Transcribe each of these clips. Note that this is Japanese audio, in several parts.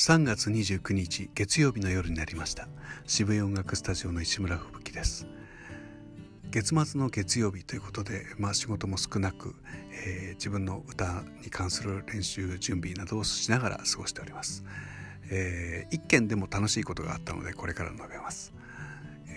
3月29日月曜日の夜になりました。渋谷音楽スタジオの石村吹雪です。月末の月曜日ということで、まあ、仕事も少なく、えー、自分の歌に関する練習準備などをしながら過ごしております、えー、一件でも楽しいことがあったのでこれから述べます。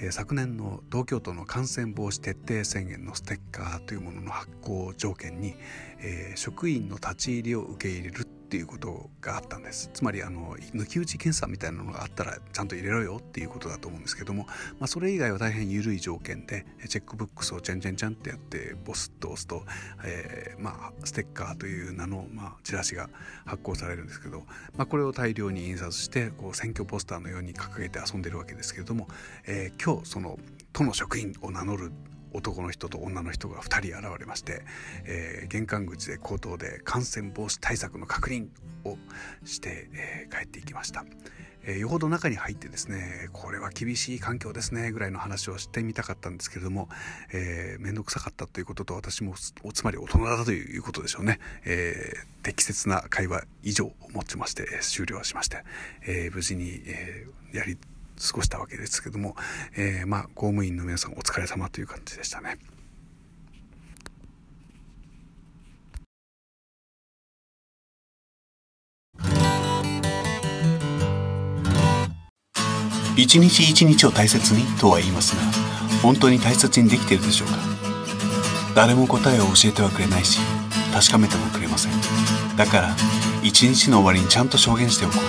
え昨年の東京都の感染防止徹底宣言のステッカーというものの発行条件に、えー、職員の立ち入りを受け入れるっていうことがあったんです。つまりあの抜き打ち検査みたいなのがあったらちゃんと入れろよっていうことだと思うんですけども、まあ、それ以外は大変緩い条件でチェックブックスをチャンチャンチャンってやってボスッと押すと、えー、まあステッカーという名の、まあ、チラシが発行されるんですけど、まあ、これを大量に印刷してこう選挙ポスターのように掲げて遊んでるわけですけれども、えー、今日その都の職員を名乗る男の人と女の人が2人現れまして、えー、玄関口で口頭で感染防止対策の確認をして、えー、帰っていきました。えー、よほど中に入ってですねこれは厳しい環境ですねぐらいの話をしてみたかったんですけれどもえー、くさかったということと私もつまり大人だということでしょうね、えー、適切な会話以上をもちまして終了しまして、え、無事に、えー、やり過ごしたわけですけども、えー、まあ公務員の皆さんお疲れ様という感じでしたね。一日一日を大切にとは言いますが本当に大切にできているでしょうか？誰も答えを教えてはくれないし確かめてもくれません。だから一日の終わりにちゃんと証言しておこう。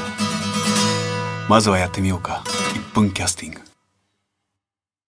まずはやってみようか。Broadcasting.